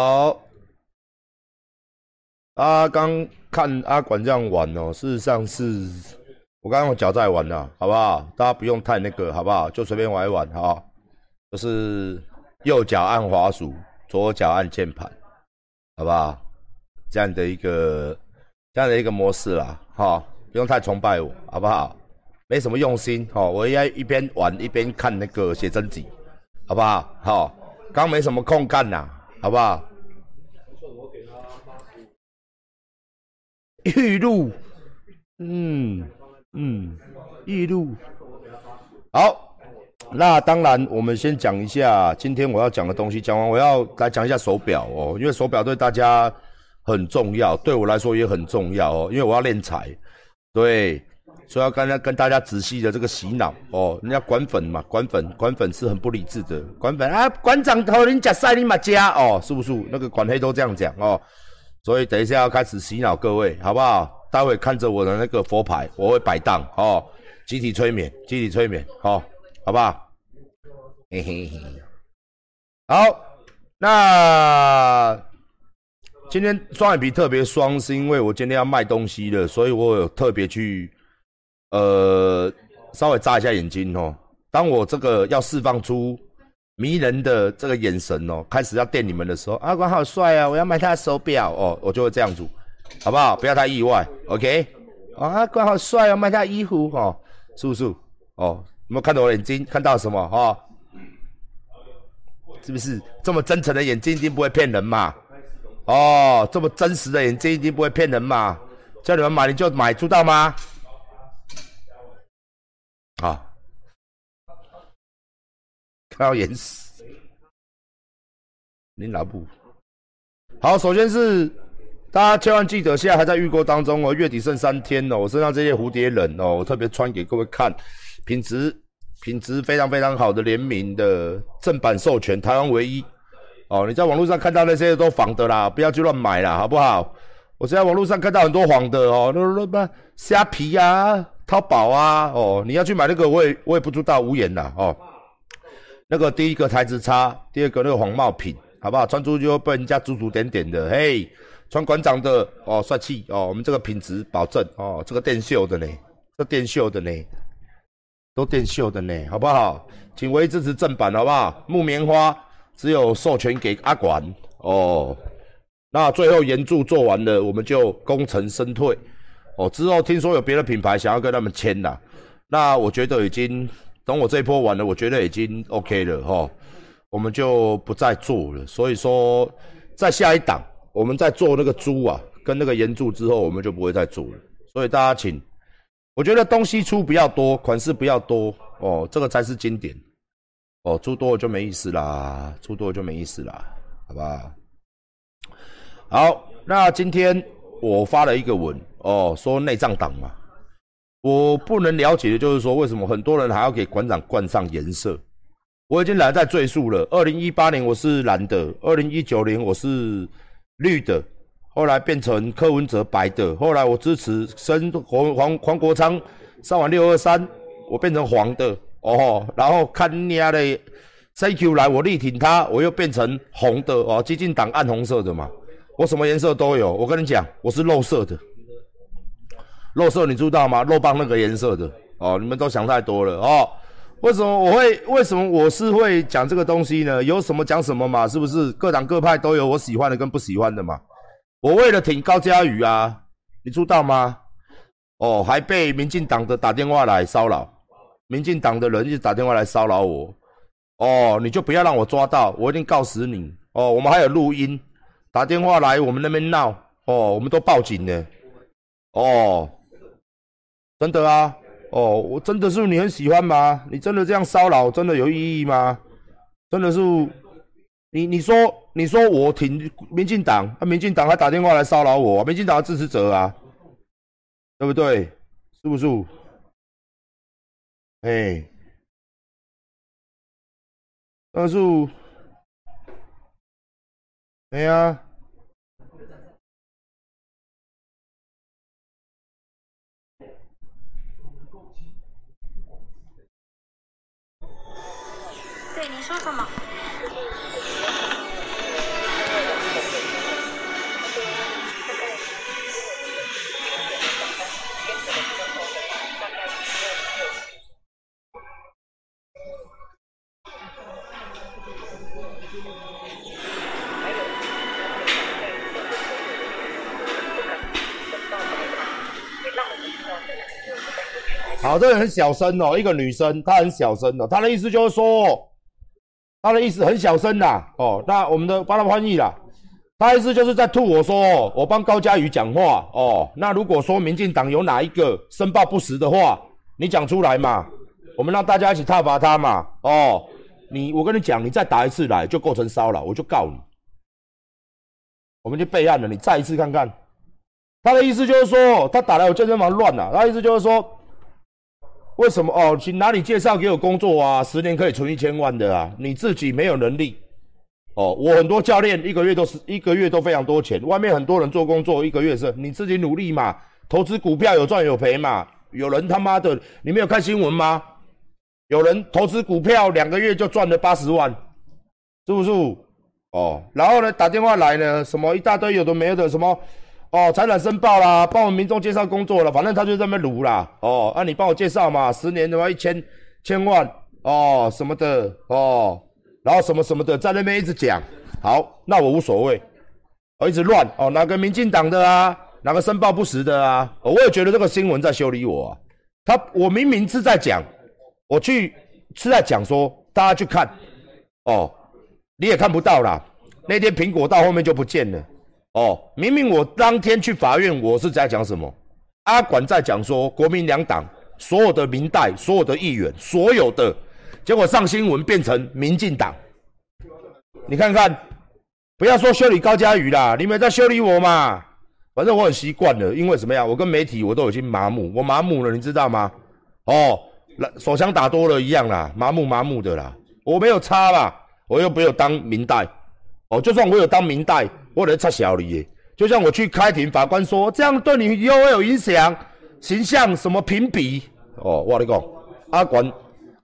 好，啊，刚看阿管这样玩哦，事实上是我刚刚脚在玩的，好不好？大家不用太那个，好不好？就随便玩一玩，哈，就是右脚按滑鼠，左脚按键盘，好不好？这样的一个这样的一个模式啦，哈，不用太崇拜我，好不好？没什么用心，哦，我应该一边玩一边看那个写真集，好不好？好，刚没什么空看呐，好不好？玉露，嗯嗯，玉露，好，那当然，我们先讲一下今天我要讲的东西。讲完，我要来讲一下手表哦，因为手表对大家很重要，对我来说也很重要哦，因为我要练财，对，所以要跟大跟大家仔细的这个洗脑哦。人家管粉嘛，管粉管粉是很不理智的，管粉啊，馆长头人假赛你马加哦，是不是？那个管黑都这样讲哦。所以等一下要开始洗脑各位，好不好？待会看着我的那个佛牌，我会摆荡哦，集体催眠，集体催眠，好，好不好？嘿嘿嘿。好，那今天双眼皮特别双，是因为我今天要卖东西了，所以我有特别去，呃，稍微眨一下眼睛哦。当我这个要释放出。迷人的这个眼神哦，开始要电你们的时候，阿管好帅啊！我要买他的手表哦，我就会这样做，好不好？不要太意外，OK？阿管好帅啊，买他衣服哦，是不是？哦，有没有看到我眼睛？看到什么？哈，是不是这么真诚的眼睛一定不会骗人嘛？哦，这么真实的眼睛一定不会骗人嘛？叫你们买你就买，知道吗？好。要演死，你哪部？好，首先是大家千万记得，现在还在预购当中哦，月底剩三天哦。我身上这些蝴蝶忍哦，我特别穿给各位看，品质品质非常非常好的联名的正版授权，台湾唯一哦。你在网络上看到那些都仿的啦，不要去乱买啦，好不好？我现在网络上看到很多仿的哦，那那那虾皮啊、淘宝啊，哦，你要去买那个，我也我也不知道，无言啦哦。那个第一个台子差，第二个那个黄帽品，好不好？穿出去会被人家指指点点的。嘿，穿馆长的哦，帅气哦，我们这个品质保证哦，这个电绣的呢，这电绣的呢，都电绣的呢，好不好？请唯一支持正版，好不好？木棉花只有授权给阿管哦。那最后原著做完了，我们就功成身退哦。之后听说有别的品牌想要跟他们签了，那我觉得已经。等我这一波完了，我觉得已经 OK 了哈，我们就不再做了。所以说，在下一档，我们在做那个猪啊，跟那个岩柱之后，我们就不会再做了。所以大家请，我觉得东西出不要多，款式不要多哦，这个才是经典哦。出多了就没意思啦，出多了就没意思啦，好吧？好，那今天我发了一个文哦，说内脏党嘛。我不能了解的就是说，为什么很多人还要给馆长冠上颜色？我已经懒得再赘述了。二零一八年我是蓝的，二零一九年我是绿的，后来变成柯文哲白的，后来我支持申黄黄黄国昌上完六二三，我变成黄的哦，然后看你家的 CQ 来，我力挺他，我又变成红的哦，激进党暗红色的嘛，我什么颜色都有。我跟你讲，我是肉色的。肉色你知道吗？肉棒那个颜色的哦，你们都想太多了哦。为什么我会？为什么我是会讲这个东西呢？有什么讲什么嘛，是不是？各党各派都有我喜欢的跟不喜欢的嘛。我为了挺高嘉瑜啊，你知道吗？哦，还被民进党的打电话来骚扰，民进党的人一直打电话来骚扰我。哦，你就不要让我抓到，我一定告死你。哦，我们还有录音，打电话来我们那边闹，哦，我们都报警了。哦。真的啊，哦，我真的是你很喜欢吗？你真的这样骚扰，真的有意义吗？真的是，你你说你说我挺民进党，啊，民进党还打电话来骚扰我，民进党的支持者啊，对不对？是不是？哎，但是，哎呀。好这个很小声哦一个女生她很小声的她的意思就是说他的意思很小声啦，哦，那我们的帮他翻译啦，他意思就是在吐我说，我帮高嘉瑜讲话哦，那如果说民进党有哪一个申报不实的话，你讲出来嘛，我们让大家一起挞伐他嘛，哦，你我跟你讲，你再打一次来就构成骚扰，我就告你，我们就备案了，你再一次看看，他的意思就是说，他打来我健身房乱了，他意思就是说。为什么哦？请哪里介绍给我工作啊？十年可以存一千万的啊！你自己没有能力哦。我很多教练一个月都是一个月都非常多钱，外面很多人做工作一个月是，你自己努力嘛。投资股票有赚有赔嘛。有人他妈的，你没有看新闻吗？有人投资股票两个月就赚了八十万，是不是？哦，然后呢，打电话来呢，什么一大堆有的没的什么。哦，财产申报啦，帮我们民众介绍工作了，反正他就在那边撸啦。哦，那你帮我介绍嘛，十年的话一千千万哦什么的哦，然后什么什么的在那边一直讲。好，那我无所谓，我一直乱哦，哪个民进党的啊，哪个申报不实的啊，我也觉得这个新闻在修理我。啊。他我明明是在讲，我去是在讲说大家去看哦，你也看不到啦。那天苹果到后面就不见了。哦，明明我当天去法院，我是在讲什么？阿管在讲说国民两党所有的民代、所有的议员、所有的，结果上新闻变成民进党。你看看，不要说修理高嘉瑜啦，你们在修理我嘛？反正我很习惯了，因为什么呀？我跟媒体我都已经麻木，我麻木了，你知道吗？哦，手枪打多了一样啦，麻木麻木的啦，我没有差啦，我又没有当民代。哦，就算我有当民代。我来插小李，就像我去开庭，法官说这样对你又会有影响，形象什么评比？哦，我跟你讲，阿管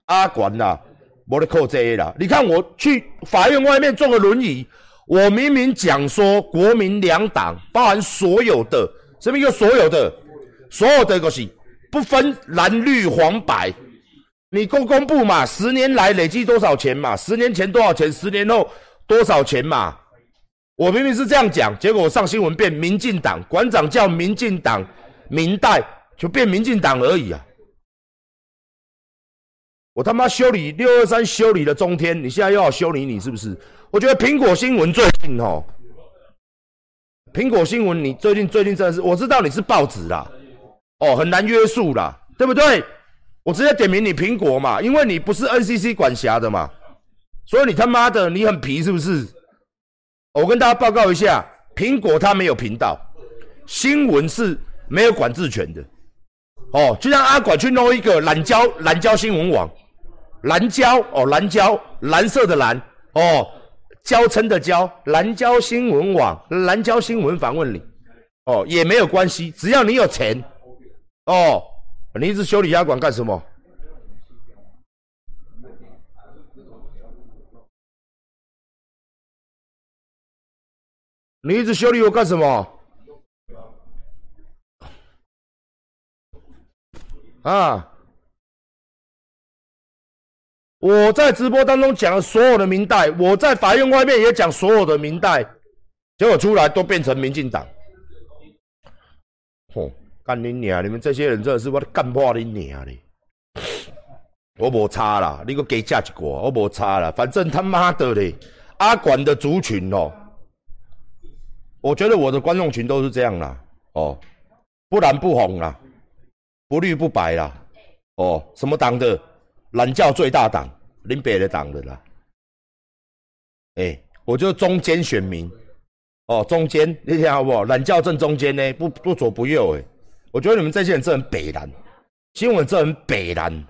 阿管呐，我的扣这啦。你看我去法院外面坐个轮椅，我明明讲说国民两党包含所有的，什么叫所有的？所有的个是不分蓝绿黄白，你公公布嘛？十年来累计多少钱嘛？十年前多少钱？十年后多少钱嘛？我明明是这样讲，结果我上新闻变民进党馆长叫民进党明代，就变民进党而已啊！我他妈修理六二三修理了中天，你现在又要修理你是不是？我觉得苹果新闻最近哦，苹果新闻你最近最近真的是，我知道你是报纸啦，哦，很难约束啦，对不对？我直接点名你苹果嘛，因为你不是 NCC 管辖的嘛，所以你他妈的你很皮是不是？我跟大家报告一下，苹果它没有频道，新闻是没有管制权的。哦，就像阿管去弄一个蓝胶蓝胶新闻网，蓝胶哦蓝胶蓝色的蓝哦，胶称的胶蓝胶新闻网蓝胶新闻访问你哦也没有关系，只要你有钱哦，你一直修理压管干什么？你一直修理我干什么？啊！我在直播当中讲了所有的明代，我在法院外面也讲所有的明代，结果出来都变成民进党。吼，干你娘！你们这些人真的是我干破你娘嘞！我无差啦，你个给价一个，我无差啦，反正他妈的嘞，阿管的族群哦。我觉得我的观众群都是这样啦，哦，不蓝不红啦，不绿不白啦，哦，什么党的蓝教最大党，林北的党的啦，哎，我就中间选民，哦，中间，你听好不？蓝教正中间呢，不不左不右，哎，我觉得你们这些人真很北蓝，新闻真很北蓝，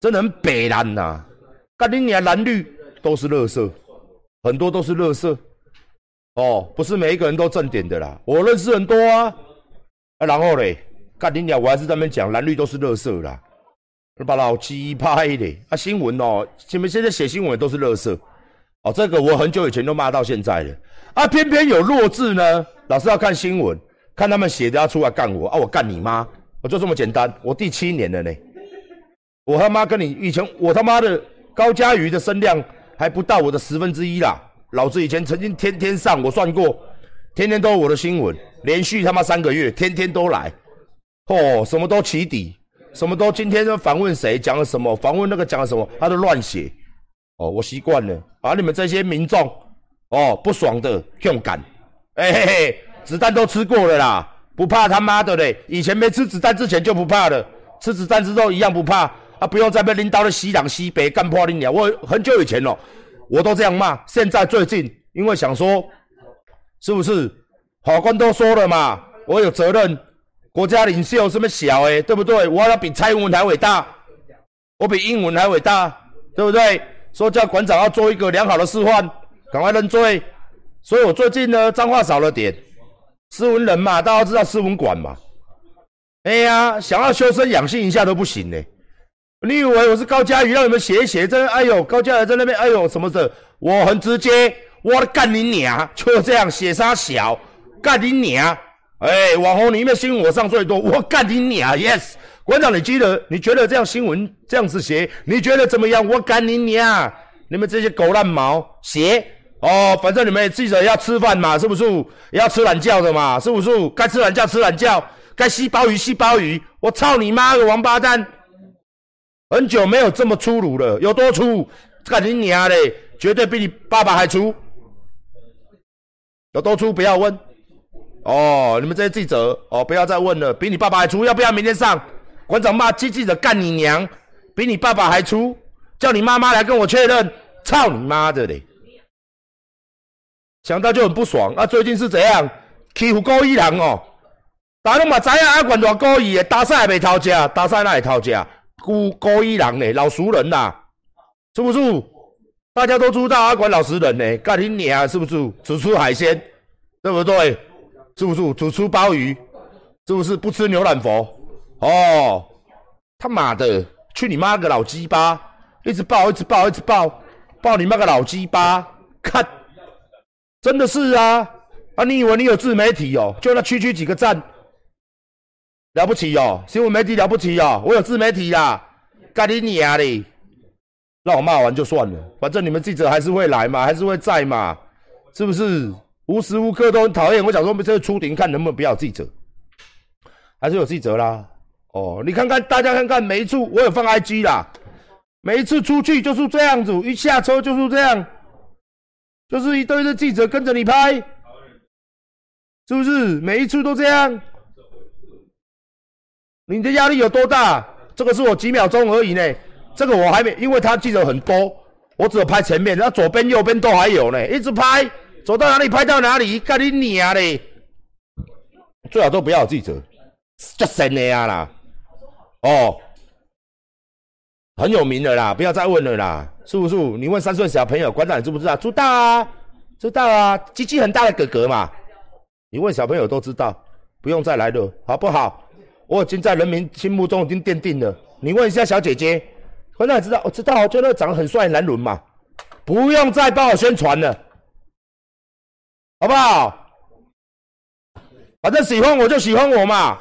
真的很北蓝呐，干你娘蓝绿都是垃圾，很多都是垃圾。哦，不是每一个人都正点的啦，我认识很多啊，啊，然后嘞，干你鸟，我还是在那边讲蓝绿都是垃圾啦，把老鸡拍的啊，新闻哦，你们现在写新闻都是垃圾，哦，这个我很久以前都骂到现在了，啊，偏偏有弱智呢，老是要看新闻，看他们写的要出来干我。啊，我干你妈，我就这么简单，我第七年了呢，我他妈跟你以前我他妈的高嘉瑜的声量还不到我的十分之一啦。老子以前曾经天天上，我算过，天天都有我的新闻，连续他妈三个月，天天都来。哦，什么都起底，什么都今天就访问谁讲了什么，访问那个讲了什么，他都乱写。哦，我习惯了，把你们这些民众哦不爽的用感，哎嘿嘿，子弹都吃过了啦，不怕他妈的嘞！以前没吃子弹之前就不怕了，吃子弹之后一样不怕啊！不用再被领导的西南西北干破你鸟！我很久以前了，我都这样骂。现在最近因为想说，是不是法官都说了嘛？我有责任，国家领袖这么小诶，对不对？我要比蔡英文还伟大，我比英文还伟大，对不对？说叫馆长要做一个良好的示范，赶快认罪。所以我最近呢，脏话少了点。斯文人嘛，大家知道斯文馆嘛？哎呀，想要修身养性一下都不行呢。你以为我是高嘉瑜，让你们写一写？这哎呦，高嘉瑜在那边，哎呦什么的？我很直接，我干你娘！就这样写啥小？干你娘！哎，网红里面新闻我上最多，我干你娘！Yes。馆长，你记得？你觉得这样新闻这样子写，你觉得怎么样？我干你娘！你们这些狗烂毛写哦，反正你们记者要吃饭嘛，是不是？要吃懒觉的嘛，是不是？该吃懒觉吃懒觉，该吸鲍鱼吸鲍鱼。我操你妈个王八蛋！很久没有这么粗鲁了，有多粗？干你娘嘞！绝对比你爸爸还粗。有多粗？不要问。哦，你们这些记者哦，不要再问了。比你爸爸还粗，要不要明天上？馆长骂机记者干你娘，比你爸爸还粗，叫你妈妈来跟我确认，操你妈的嘞！想到就很不爽。啊，最近是怎样欺负高一人哦？大家都嘛知影阿管多高一的，大赛还没掏价，大赛哪里掏价，孤高一人呢，老熟人呐，是不是？大家都知道阿管老实人呢，干你娘是不是？只吃海鲜，对不对？是不是？只吃鲍鱼，是不是？不吃牛腩佛。哦，他妈的，去你妈个老鸡巴！一直爆，一直爆，一直爆，爆你妈个老鸡巴！看，真的是啊！啊，你以为你有自媒体哦？就那区区几个赞，了不起哦！新闻媒体了不起哦！我有自媒体啦，干你娘的！让我骂完就算了，反正你们记者还是会来嘛，还是会在嘛，是不是？无时无刻都很讨厌。我想说，我们这个出庭看能不能不要记者，还是有记者啦。哦，你看看，大家看看，每一次我有放 IG 啦，每一次出去就是这样子，一下车就是这样，就是一堆的记者跟着你拍，是不是？每一次都这样，你的压力有多大？这个是我几秒钟而已呢，这个我还没，因为他记者很多，我只有拍前面，然后左边、右边都还有呢，一直拍，走到哪里拍到哪里，干你娘嘞！最好都不要记者，就神的呀啦。哦，很有名的啦，不要再问了啦，是不是？你问三岁小朋友，馆长知不知道？知道啊，知道啊，鸡鸡很大的哥哥嘛。你问小朋友都知道，不用再来了，好不好？我已经在人民心目中已经奠定了。你问一下小姐姐，我哪知道？我知道，就那个长得很帅的男人嘛。不用再帮我宣传了，好不好？反正喜欢我就喜欢我嘛。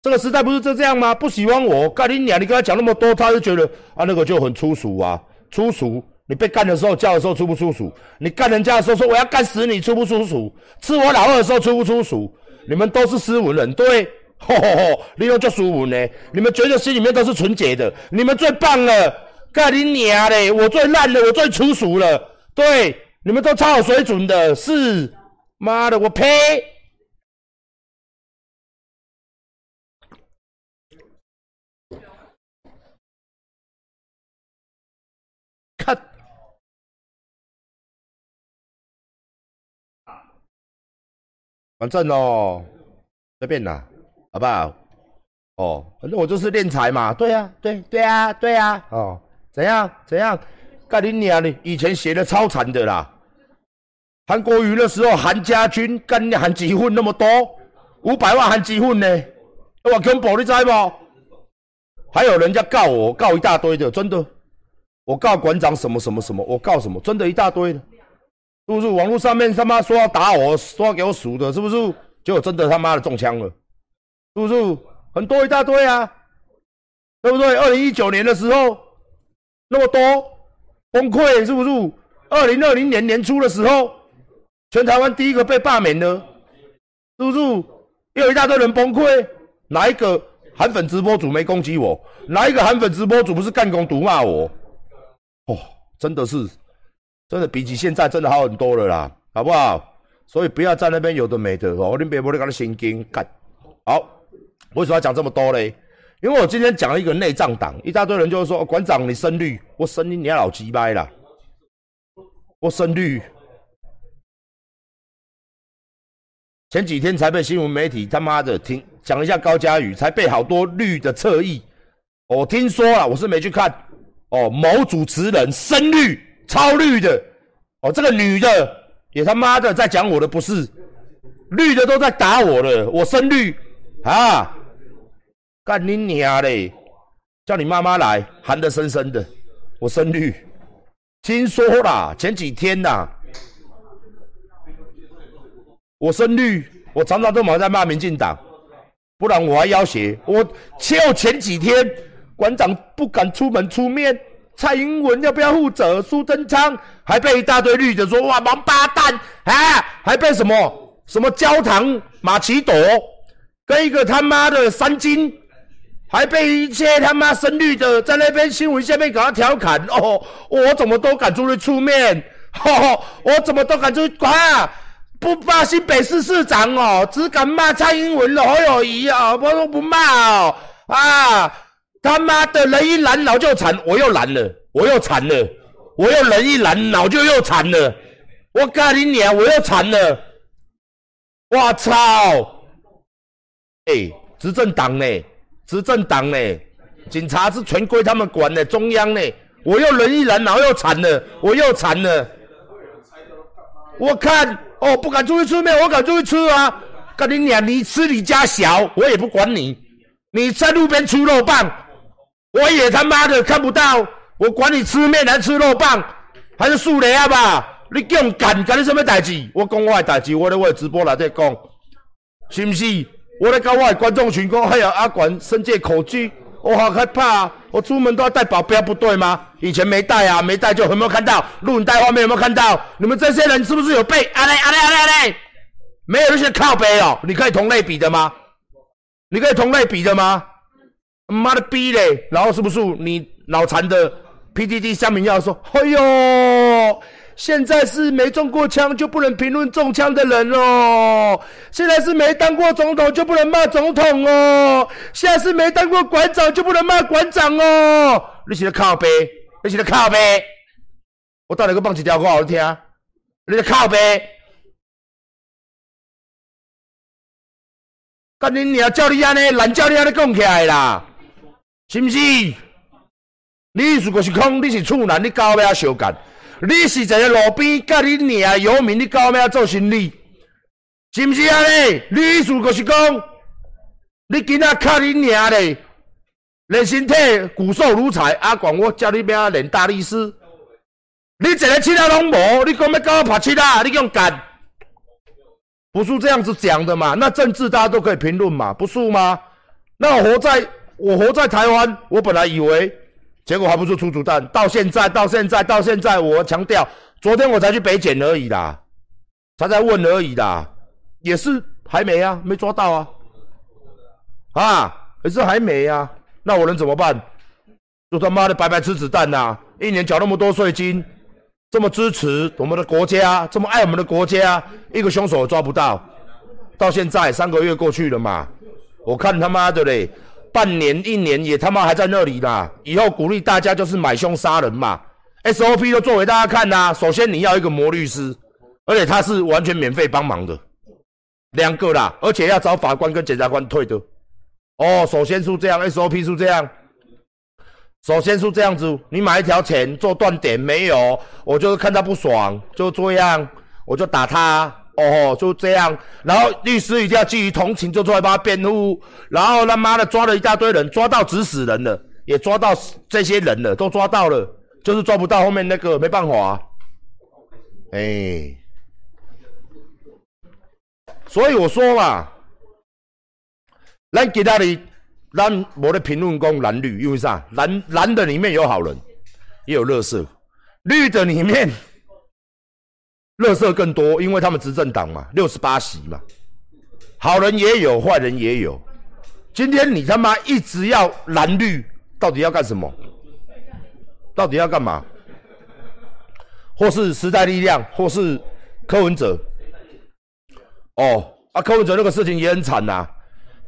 这个时代不是就这样吗？不喜欢我干你娘！你跟他讲那么多，他就觉得啊，那个就很粗俗啊，粗俗。你被干的时候叫的时候粗不粗俗？你干人家的时候说我要干死你，粗不粗俗？吃我老二的时候粗不粗俗？你们都是斯文人，对？吼吼吼！你又叫舒服呢？你们觉得心里面都是纯洁的？你们最棒了！干你娘嘞！我最烂了，我最粗俗了。对，你们都超有水准的，是？妈的，我呸！反正哦，随便啦，好不好？哦，反正我就是练财嘛。对呀，对对啊，对啊。哦，怎样怎样？干你娘的！以前写的超惨的啦。韩国瑜的时候，韩家军干你韩几混那么多，五百万韩几混呢？我恐怖，你知不？还有人家告我，告一大堆的，真的。我告馆长什么什么什么，我告什么？真的一大堆的。是不是网络上面他妈说要打我，说要给我数的，是不是？结果真的他妈的中枪了，是不是？很多一大堆啊，对不对？二零一九年的时候那么多崩溃，是不是？二零二零年年初的时候，全台湾第一个被罢免的，是不是？又一大堆人崩溃，哪一个韩粉直播主没攻击我？哪一个韩粉直播主不是干攻毒骂我？哦，真的是，真的比起现在真的好很多了啦，好不好？所以不要在那边有的没的哦，你别不你搞的神经干。好，为什么要讲这么多嘞？因为我今天讲了一个内脏党，一大堆人就是说馆长你深绿，我深绿你老鸡掰啦，我深绿。前几天才被新闻媒体他妈的听讲一下高嘉宇，才被好多绿的侧翼。我听说了，我是没去看。哦，某主持人深绿超绿的，哦，这个女的也他妈的在讲我的不是，绿的都在打我了，我深绿啊，干你娘嘞！叫你妈妈来，喊得深深的，我深绿。听说啦，前几天呐。我深绿，我常常都忙在骂民进党，不然我还要挟我。就前几天，馆长不敢出门出面，蔡英文要不要负责？苏贞昌还被一大堆绿的说哇王八蛋啊，还被什么什么焦糖马奇朵跟一个他妈的三金，还被一些他妈深绿的在那边新闻下面搞他调侃哦，我怎么都敢出去出面，我怎么都敢出去管。不骂新北市市长哦，只敢骂蔡英文、侯友谊哦，我都不骂哦啊！他妈的人一拦脑就惨，我又拦了，我又惨了，我又人一拦脑就又惨了，我告你娘，我又惨了！我操！哎，执政党呢？执政党呢？警察是全归他们管的，中央呢？我又人一拦脑又惨了，我又惨了！我看。哦，不敢出去吃面，我敢出去吃啊！跟你讲，你吃你家小，我也不管你。你在路边吃肉棒，我也他妈的看不到。我管你吃面还是吃肉棒，还是素雷啊吧？你用干干你什么代志？我讲我的代志，我咧我直播来在讲，是不是？我咧跟我的观众群讲，哎呀，阿管身借口据。我好害怕啊，我出门都要带保镖，不对吗？以前没带啊，没带就有没有看到录影带画面有没有看到？你们这些人是不是有背？阿嘞阿嘞阿嘞阿嘞，没有那些靠背哦，你可以同类比的吗？你可以同类比的吗？妈的逼嘞！然后是不是你脑残的 PDD 下面要说，哎呦。现在是没中过枪就不能评论中枪的人哦。现在是没当过总统就不能骂总统哦。现在是没当过馆长就不能骂馆长哦。你是在靠背？你是在靠背？我到底个放几条歌好听？你在靠背？干你娘！叫你安尼，难叫你安尼讲起来啦，是不是？你如果是空，你是处男，你搞咩啊？相干？你是一个路边甲你娘游民，你搞咩做生意？是毋是安尼？你意思就是讲，你今仔靠你娘嘞，练身体骨瘦如柴，阿管我叫你要练大力士。你一个七仔拢无，你讲要搞我拍七仔，你用干？不是这样子讲的嘛？那政治大家都可以评论嘛，不是吗？那我活在我活在台湾，我本来以为。结果还不是出主弹，到现在，到现在，到现在，我强调，昨天我才去北检而已啦，才在问而已啦，也是还没啊，没抓到啊，啊，也是还没啊，那我能怎么办？就他妈的白白吃子弹呐！一年缴那么多税金，这么支持我们的国家，这么爱我们的国家，一个凶手抓不到，到现在三个月过去了嘛，我看他妈的嘞。半年一年也他妈还在那里啦！以后鼓励大家就是买凶杀人嘛，SOP 都做给大家看呐。首先你要一个魔律师，而且他是完全免费帮忙的，两个啦，而且要找法官跟检察官退的。哦，首先是这样，SOP 是这样，首先是这样子，你买一条钱做断点没有？我就是看他不爽，就这样，我就打他。哦，就这样，然后律师一定要基于同情，就出来帮他辩护，然后他妈的抓了一大堆人，抓到指使人了，也抓到这些人了，都抓到了，就是抓不到后面那个，没办法，啊哎，所以我说嘛，咱给他的，咱我的评论公蓝绿，因为啥？蓝蓝的里面有好人，也有乐色，绿的里面。乐色更多，因为他们执政党嘛，六十八席嘛，好人也有，坏人也有。今天你他妈一直要蓝绿，到底要干什么？到底要干嘛？或是时代力量，或是柯文哲？哦，啊，柯文哲那个事情也很惨呐，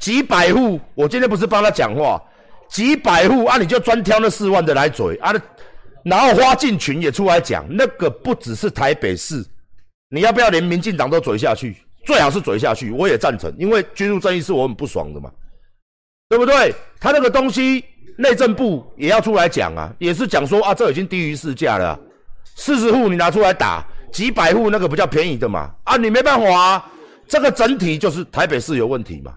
几百户，我今天不是帮他讲话，几百户啊，你就专挑那四万的来嘴啊，然后花进群也出来讲，那个不只是台北市，你要不要连民进党都嘴下去？最好是嘴下去，我也赞成，因为居住正义是我很不爽的嘛。对不对？他那个东西，内政部也要出来讲啊，也是讲说啊，这已经低于市价了。四十户你拿出来打，几百户那个比较便宜的嘛。啊，你没办法啊，这个整体就是台北市有问题嘛。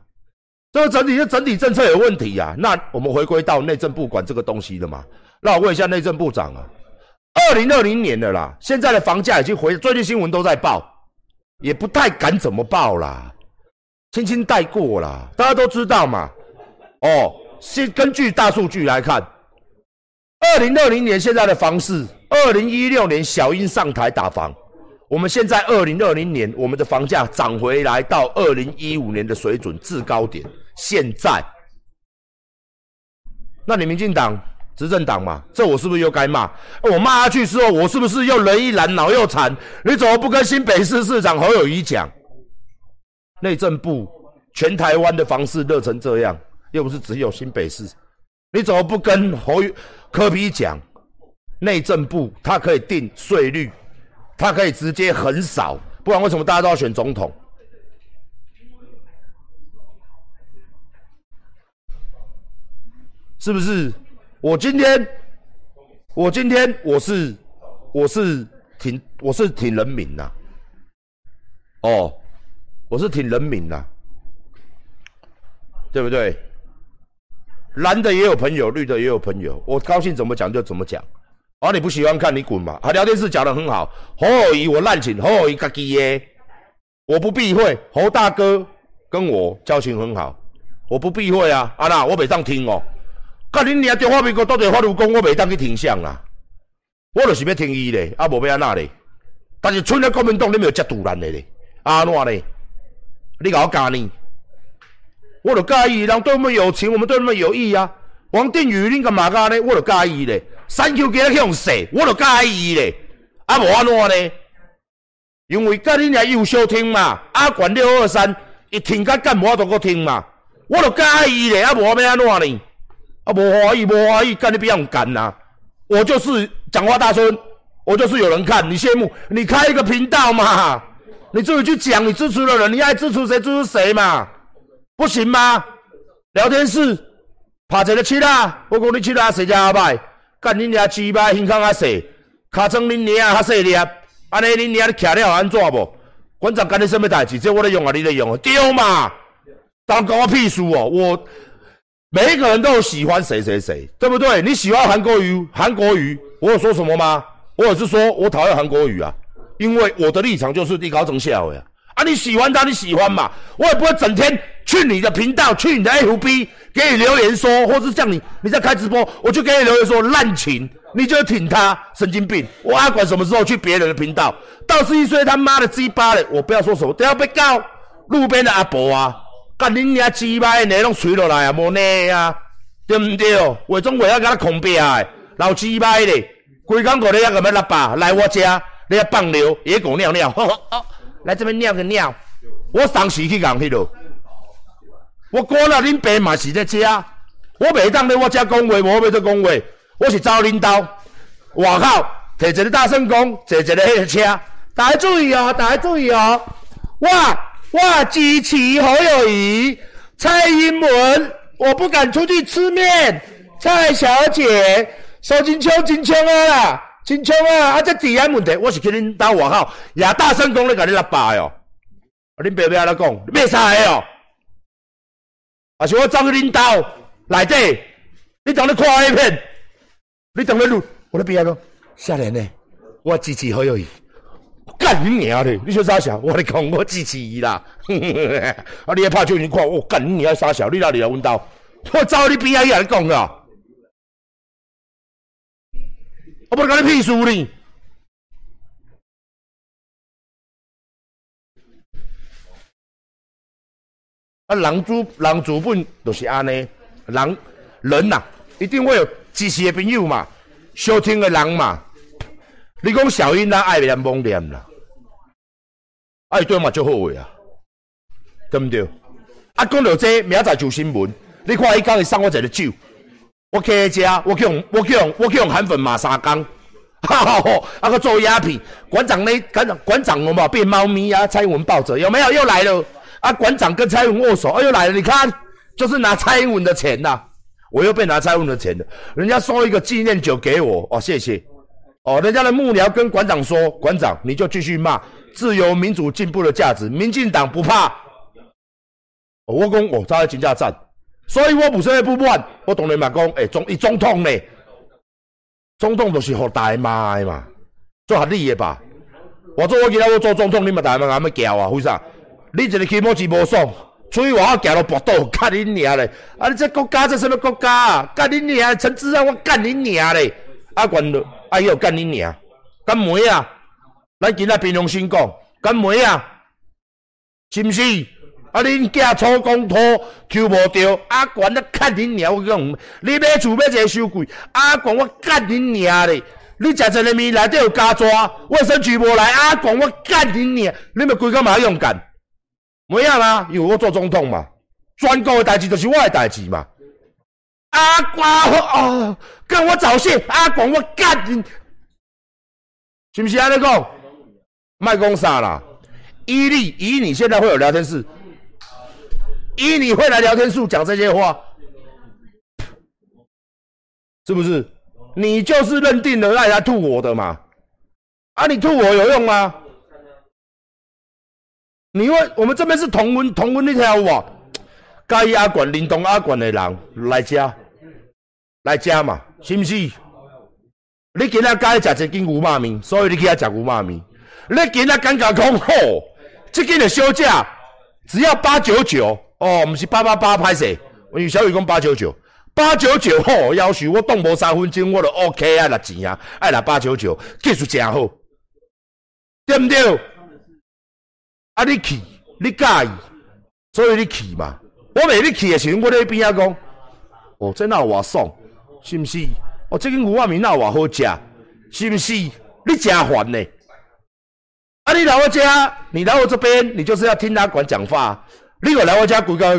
这个整体是整体政策有问题呀。那我们回归到内政部管这个东西的嘛。那我问一下内政部长啊，二零二零年的啦，现在的房价已经回，最近新闻都在报，也不太敢怎么报啦，轻轻带过啦，大家都知道嘛。哦，是根据大数据来看，二零二零年现在的房市，二零一六年小英上台打房，我们现在二零二零年我们的房价涨回来到二零一五年的水准制高点。现在，那你民进党执政党嘛，这我是不是又该骂？我骂下去之后，我是不是又人一懒脑又残？你怎么不跟新北市市长侯友谊讲？内政部全台湾的房市热成这样。又不是只有新北市，你怎么不跟侯科比讲？内政部他可以定税率，他可以直接横扫，不然为什么大家都要选总统？是不是？我今天，我今天我是我是挺我是挺人民呐，哦，我是挺人民呐，对不对？蓝的也有朋友，绿的也有朋友，我高兴怎么讲就怎么讲。啊，你不喜欢看你滚吧。啊，聊天室讲的很好，侯友谊我滥请，侯友谊自己耶，我不避讳。侯大哥跟我交情很好，我不避讳啊。啊那我北上听哦。甲恁俩中华民国到底法律讲，我袂当去听相啦。我就是要听伊咧，啊无要安那咧。但是村咧国民党你没有接杜兰的咧，啊安怎咧？你甲我教呢？我就介意，人对我们有情，我们对他们有义啊。王定宇，恁干嘛干呢？我就介意咧。三 Q 给他用死，我就介意咧。啊，无安怎呢？因为甲恁遐优秀听嘛，啊管六二三一听甲干无都搁听嘛，我就介意咧。啊，无要安怎呢？啊，无怀疑，无怀疑，干你不要干呐。我就是讲话大声，我就是有人看，你羡慕，你开一个频道嘛，你自己去讲你支持的人，你爱支持谁支持谁嘛。不行吗？聊天室拍一个七啦，我讲你去啦，谁家阿歹？干恁娘鸡巴胸腔较细，尻川恁娘较细粒，安尼恁娘你徛了安怎无？馆长干你什么代志？这我咧用啊，你咧用啊？丢嘛！当关我屁事哦！我每一个人都有喜欢谁谁谁，对不对？你喜欢韩国瑜，韩国瑜，我有说什么吗？我也是说我讨厌韩国瑜啊，因为我的立场就是你搞成笑呀。啊，你喜欢他，你喜欢嘛？我也不会整天去你的频道，去你的 FB 给你留言说，或是叫你你在开直播，我就给你留言说滥情，你就挺他，神经病！我还管什么时候去别人的频道？到十一岁他妈的鸡巴嘞！我不要说什么，都要被告路边的阿伯啊，干你娘鸡巴的内容吹落来啊，无呢啊，对不对？伪装伪要给他恐怖啊，老鸡巴的，规工过来要个咩喇叭来我家，你要放尿野狗尿尿。来这边尿个尿，我当时去讲去咯。我过了恁爸嘛是在家，我袂当在我家讲话，无要在讲话。我是找领导，外口摕一个大声公，坐一个迄个车。大家注意哦，大家注意哦。哇哇，支持侯友谊、蔡英文，我不敢出去吃面。蔡小姐，收金秋金秋啊！真枪啊！啊，这治安问题，我是去恁兜外口，也大声讲咧，甲你喇叭哦。啊，恁爸爸安怎讲？你要啥个哦？啊，是我走去恁兜内底，你当咧看 A 片？你当咧录？我咧边个？少年呢？我支持好友谊。干你娘的！你说啥小？我咧讲，我支持伊啦。啊，你也怕就你看，我干你娘啥小？你哪里来阮兜？我走你边仔伊来讲啊！我不跟你屁事呢！啊，人主人主本就是安尼，人人呐，一定会有支持的朋友嘛，收听的人嘛。你讲小英，咱爱念蒙念啦，爱对嘛就好话啊，对不对？啊，讲到这，明仔就新闻，你看伊讲伊送我一个酒，我去食，我去用，我去用，我去用韩粉马三缸，哈哈吼，啊个做鸦片，馆长呢？馆长馆长我嘛变猫咪啊，蔡英文抱着，有没有？又来了。啊，馆长跟蔡英文握手，哎又来了，你看，就是拿蔡英文的钱呐，我又被拿蔡英文的钱了，人家送一个纪念酒给我，哦，谢谢，哦，人家的幕僚跟馆长说，馆长你就继续骂自由民主进步的价值，民进党不怕，我讲我在金价站，所以我不是不满，我当然嘛讲，哎，总一总统呢，总统就是好大骂的嘛，做合理的吧，我做我今仔我做总统，你嘛大妈咁么叫啊，为啥？你一个起毛钱无爽，出去外口行到跋倒，干你娘嘞！啊，你这国家这什么国家啊？干你娘！陈志安，我干你娘嘞！啊，管了，啊，又干恁娘！干妹啊！咱今仔平常心讲，干妹啊！是毋是？啊，恁囝初公拖抽无着，啊，管咧干恁娘！我讲，你买厝买一个收柜，啊，管我干恁娘嘞！你食一个面内底有加抓，卫生局无来，啊，管我干恁娘！你们规个嘛用干？没样啦，因为我做总统嘛，全国的代志就是我的代志嘛。阿光哦，跟我早泄，阿广我干你，是不是安尼讲？卖讲啥啦？伊你以你现在会有聊天室，以你会来聊天室讲这些话，是不是？你就是认定了让人家吐我的嘛？啊，你吐我有用吗？你问我们这边是同温同温那条哇，介意阿管林东阿管的人来加，来食嘛，是毋是？你今仔介意食一斤牛肉面，所以你去遐食牛肉面。你今仔感觉讲好，这间的小价只要八九九哦，毋是八八八拍势。我小雨讲八九九，八九九好，要求我动无三分钟我就 OK 啊，拿钱啊，爱拿八九九，技术真好，对毋对？啊！你去，你介意，所以你去嘛。我未你去的时阵，我咧边仔讲，哦，这哪有话爽，是毋是？哦，这个牛肉面那有话好食，是毋是？你真烦呢。啊！你来我家，你来我这边，你就是要听他管讲话。你又来我家，鬼讲，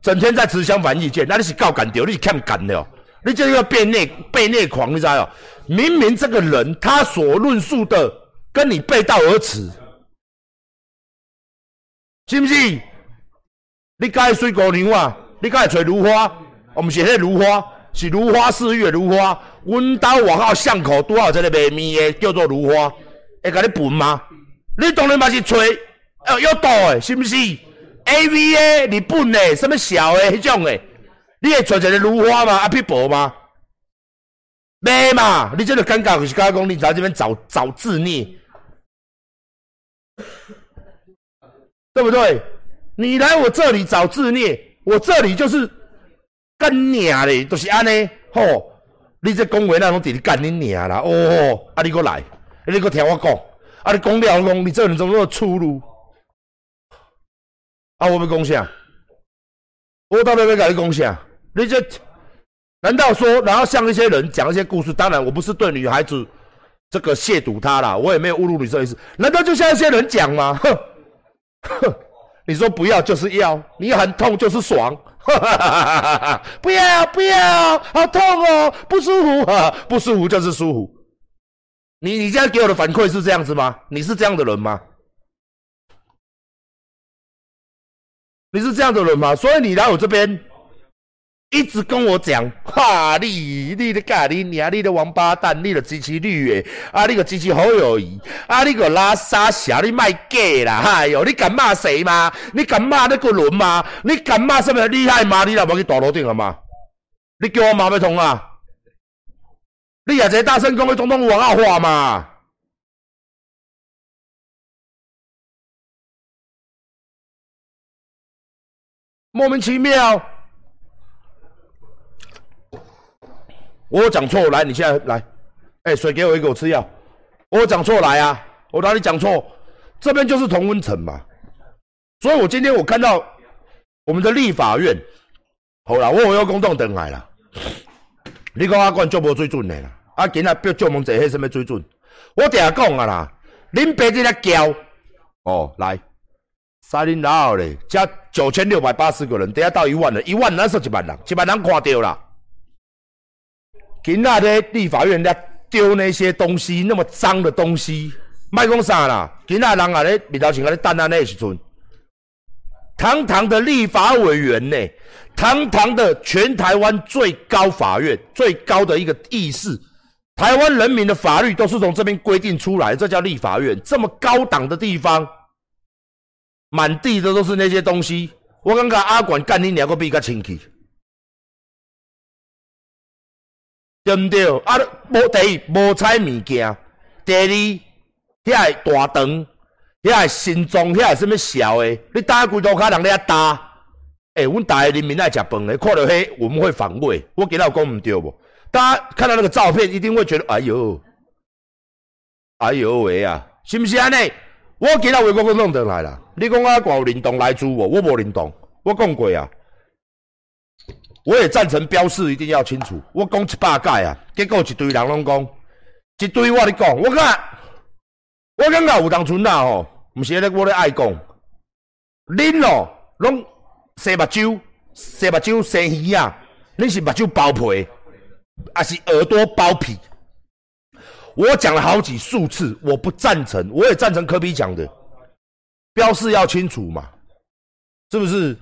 整天在持相反意见，那你是够干掉，你是欠干的。你这个变内被内狂，你知道？明明这个人他所论述的跟你背道而驰。是毋是？你介水姑娘啊？你介找如花？我们是迄如花，是如花似玉的如花。阮兜外口巷口拄好这个卖面的，叫做如花，会甲你分吗？你当然嘛是找，呃，有道的，是毋是？A V A 日本的，什么小的迄种的，你会找一个如花吗？阿皮薄吗？卖嘛？你这个尴尬就是讲，你在这边找找自虐。对不对？你来我这里找自虐，我这里就是干娘嘞，都是安尼吼。你这讲话那种直干你娘啦，哦，啊你过来，你过听我讲，啊你讲了讲，你这人怎么那么粗鲁？啊我要讲啥？我到底要跟你讲啥？你这难道说，然后像一些人讲一些故事？当然，我不是对女孩子这个亵渎她啦，我也没有侮辱你这意思。难道就像一些人讲吗？哼！哼，你说不要就是要，你很痛就是爽，不要不要，好痛哦，不舒服啊，不舒服就是舒服。你你现在给我的反馈是这样子吗？你是这样的人吗？你是这样的人吗？所以你来我这边。一直跟我讲，哈你你的咖喱娘，你的王八蛋，你的支持绿诶，啊你个支持好友谊，啊你个拉沙侠，你卖 gay 啦，哎呦，你敢骂谁吗？你敢骂那个人吗？你敢骂什么厉害吗？你老婆去大楼顶了吗？你叫我马未通啊？你也在大声讲，你总统王二话嘛？莫名其妙。我讲错，来，你现在来，哎，水给我一个，我吃药。我讲错，来啊，我哪里讲错？这边就是同温层嘛。所以我今天我看到我们的立法院，好啦，我有要公众等来啦。你讲阿管做无水准的啦，啊，今仔标做问者迄什么水准？我定下讲啊啦，恁爸在那教哦，来，三零老咧，加九千六百八十个人，等下到一万了，一万那是一万人，一万人看到啦。今仔在立法院在丢那些东西，那么脏的东西，卖讲啥啦？今仔人啊咧面头前啊咧等安尼时阵。堂堂的立法委员呢？堂堂的全台湾最高法院，最高的一个议事，台湾人民的法律都是从这边规定出来，这叫立法院。这么高档的地方，满地的都是那些东西。我感觉阿管干你两个比较清气，对不对？啊，无第一无采物件，第二遐大肠。遐个心脏，遐个什物小诶？你打规多卡人咧打？诶，阮大个人民爱食饭诶，看到迄我们会反胃。我今仔有讲毋对无？大家看到那个照片，一定会觉得哎哟，哎哟喂啊，是毋是安尼？我今仔为国公弄倒来啦。你讲我有灵动来租无？我无灵动，我讲过啊。我也赞成标示一定要清楚。我讲一百届啊，结果一堆人拢讲，一堆我咧讲，我看，我感觉有当村啦吼。毋是咧，我咧爱讲，恁哦，拢洗目睭，洗目睭，洗耳啊，恁是目睭包皮，还是耳朵包皮？我讲了好几数次，我不赞成，我也赞成科比讲的，标示要清楚嘛，是不是？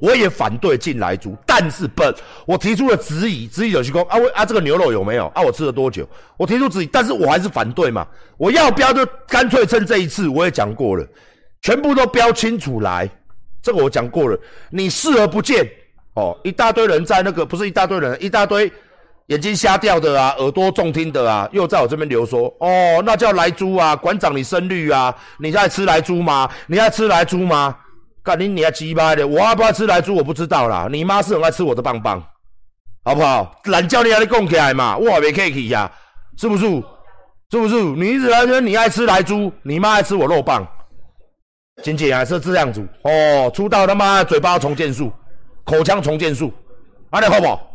我也反对进来猪，但是不，我提出了质疑，质疑有去讲啊，我啊，这个牛肉有没有啊？我吃了多久？我提出质疑，但是我还是反对嘛。我要标就干脆趁这一次，我也讲过了，全部都标清楚来。这个我讲过了，你视而不见哦，一大堆人在那个，不是一大堆人，一大堆眼睛瞎掉的啊，耳朵重听的啊，又在我这边留说，哦，那叫来猪啊，馆长你生绿啊，你在吃来猪吗？你在吃来猪吗？干你你还鸡巴的，我爱不爱吃来猪我不知道啦。你妈是很爱吃我的棒棒，好不好？懒叫你还得供起来嘛，我还没客气呀，是不是？是不是？你一直来说你爱吃来猪，你妈爱吃我肉棒，仅仅还是这样子哦。出道他妈嘴巴重建术，口腔重建术，安尼好不好？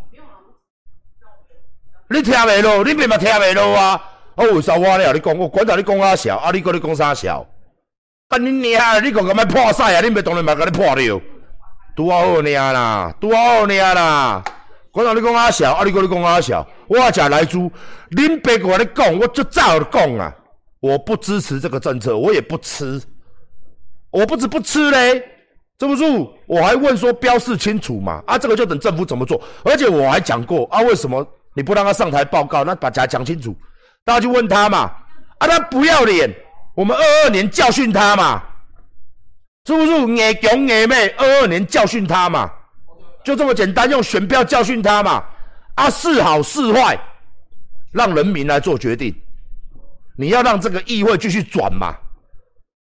你听未落？你别嘛听未落啊？啊，为啥我咧？你讲我管到你讲阿小，啊，你讲你讲啥小？干你娘！你讲咁样破赛啊？你咪当然咪甲你破掉，拄好好尔啦，拄好好尔啦。馆长你讲阿小，啊你讲你讲阿小，我食来猪，恁爸我你讲，我就早讲啊，我不支持这个政策，我也不吃，我不止不吃嘞，这不是？我还问说标示清楚嘛？啊，这个就等政府怎么做。而且我还讲过啊，为什么你不让他上台报告？那把家讲清楚，大家去问他嘛。啊，他不要脸。我们二二年教训他嘛，是不是？硬强硬妹，二二年教训他嘛，就这么简单，用选票教训他嘛。啊，是好是坏，让人民来做决定。你要让这个议会继续转嘛？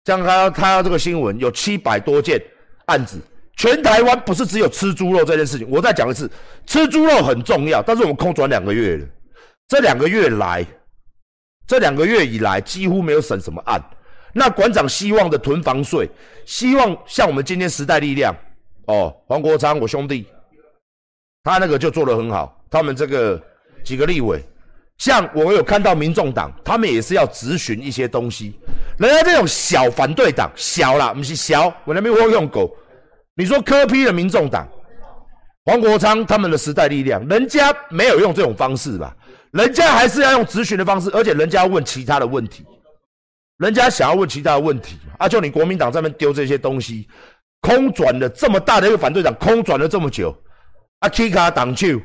这样他他这个新闻有七百多件案子，全台湾不是只有吃猪肉这件事情。我再讲一次，吃猪肉很重要，但是我们空转两个月了，这两个月来。这两个月以来几乎没有审什么案，那馆长希望的囤房税，希望像我们今天时代力量，哦，黄国昌我兄弟，他那个就做得很好，他们这个几个立委，像我有看到民众党，他们也是要质询一些东西，人家这种小反对党，小啦，不是小，我那边会用狗，你说科批的民众党，黄国昌他们的时代力量，人家没有用这种方式吧？人家还是要用咨询的方式，而且人家要问其他的问题，人家想要问其他的问题啊，就你国民党这边丢这些东西，空转了这么大的一个反对党，空转了这么久，啊，K 卡挡球，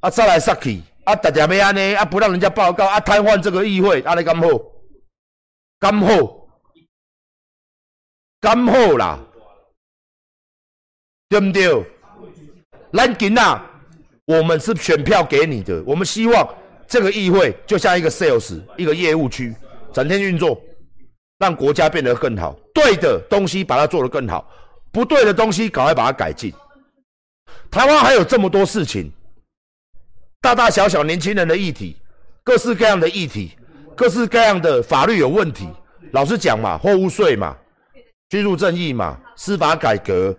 啊，再来杀去，啊，大家要安呢，啊，不让人家报告，啊，瘫痪这个议会，啊，你干好，干好，干好啦，对不对？咱今啊。我们是选票给你的，我们希望这个议会就像一个 sales，一个业务区，整天运作，让国家变得更好。对的东西把它做得更好，不对的东西赶快把它改进。台湾还有这么多事情，大大小小年轻人的议题，各式各样的议题，各式各样的法律有问题。老实讲嘛，货物税嘛，居住正义嘛，司法改革，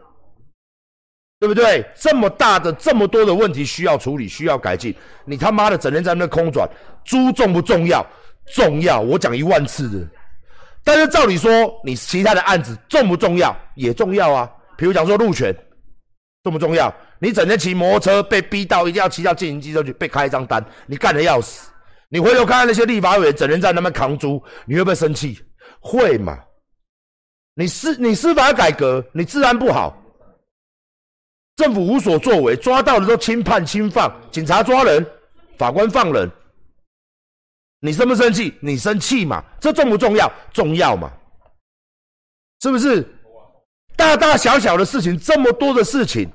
对不对？这么大的、这么多的问题需要处理、需要改进，你他妈的整天在那空转，猪重不重要？重要，我讲一万次的。但是照理说，你其他的案子重不重要？也重要啊。比如讲说路权重不重要？你整天骑摩托车被逼到一定要骑到经营机车去，被开一张单，你干的要死。你回头看看那些立法委员整天在那边扛猪，你会不会生气？会嘛？你司你司法改革，你治安不好，政府无所作为，抓到的都轻判轻放，警察抓人，法官放人，你生不生气？你生气嘛？这重不重要？重要嘛？是不是？大大小小的事情，这么多的事情，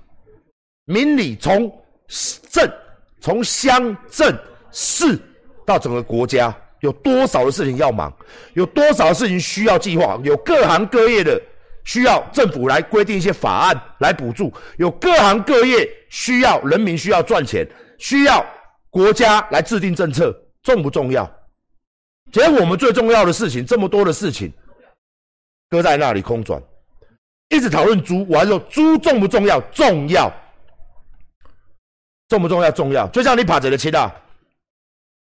民理从镇、从乡镇市到整个国家。有多少的事情要忙？有多少的事情需要计划？有各行各业的需要政府来规定一些法案来补助。有各行各业需要人民需要赚钱，需要国家来制定政策，重不重要？其实我们最重要的事情，这么多的事情搁在那里空转，一直讨论猪，我还说猪重不重要？重要，重不重要？重要。就像你把这个切大。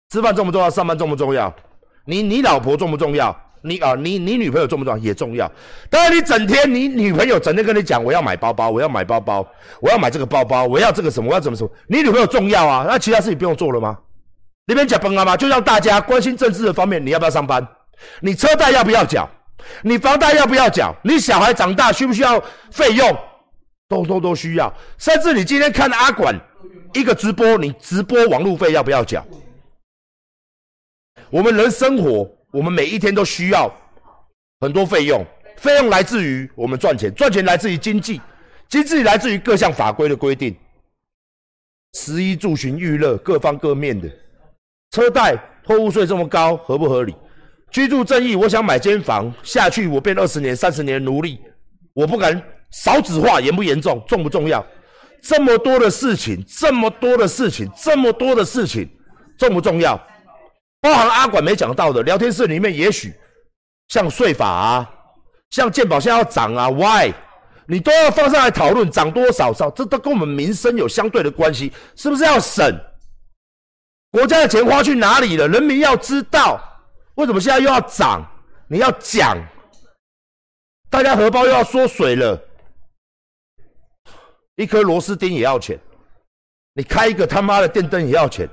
吃饭重不重要？上班重不重要？你你老婆重不重要？你啊，你你女朋友重不重要？也重要。当然，你整天你女朋友整天跟你讲，我要买包包，我要买包包，我要买这个包包，我要这个什么，我要怎么什么？你女朋友重要啊？那其他事情不用做了吗？那边讲崩了吗？就让大家关心政治的方面，你要不要上班？你车贷要不要缴？你房贷要不要缴？你小孩长大需不需要费用？都都都需要。甚至你今天看阿管一个直播，你直播网路费要不要缴？我们人生活，我们每一天都需要很多费用，费用来自于我们赚钱，赚钱来自于经济，经济来自于各项法规的规定，食衣住行娱乐各方各面的，车贷、货物税这么高，合不合理？居住正义，我想买间房下去，我变二十年、三十年的奴隶，我不敢少子化严不严重，重不重要？这么多的事情，这么多的事情，这么多的事情，重不重要？包含阿管没讲到的聊天室里面，也许像税法啊，像健保现在要涨啊，Why？你都要放上来讨论涨多少少，这都跟我们民生有相对的关系，是不是要省？国家的钱花去哪里了？人民要知道，为什么现在又要涨？你要讲，大家荷包又要缩水了，一颗螺丝钉也要钱，你开一个他妈的电灯也要钱，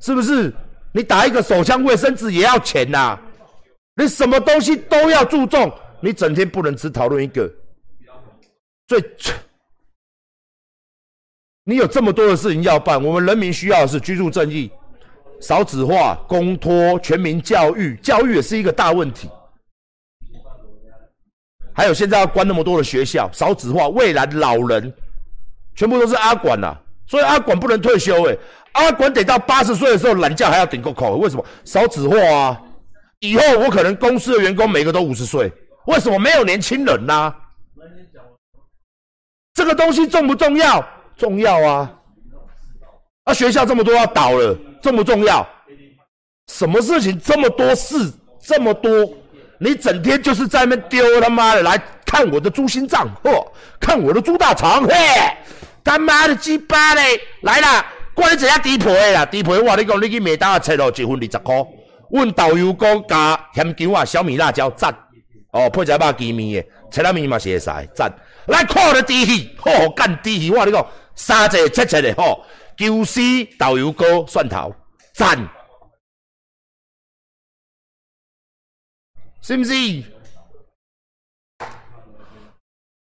是不是？你打一个手枪卫生纸也要钱呐，你什么东西都要注重，你整天不能只讨论一个。最，你有这么多的事情要办，我们人民需要的是居住正义、少子化、公托、全民教育，教育也是一个大问题。还有现在要关那么多的学校，少子化，未来老人全部都是阿管呐，所以阿管不能退休哎。阿管得到八十岁的时候，懒觉还要顶个口，为什么？少子化啊！以后我可能公司的员工每个都五十岁，为什么没有年轻人呢？这个东西重不重要？重要啊！啊，学校这么多要倒了，重不重要？什么事情这么多事这么多？你整天就是在那丢他妈的来看我的猪心脏，嚯，看我的猪大肠，嘿，干妈的鸡巴嘞，来了！我你一下低配的啦，低配我你讲，你去麦当劳切咯，一份二十块。阮导游讲加咸椒啊，小米辣椒赞。哦，配一只肉鸡面的，切拉面嘛是会使赞。来看了猪戏，吼干猪戏，我你讲三只七七的吼，姜丝导游膏蒜头赞，是不是？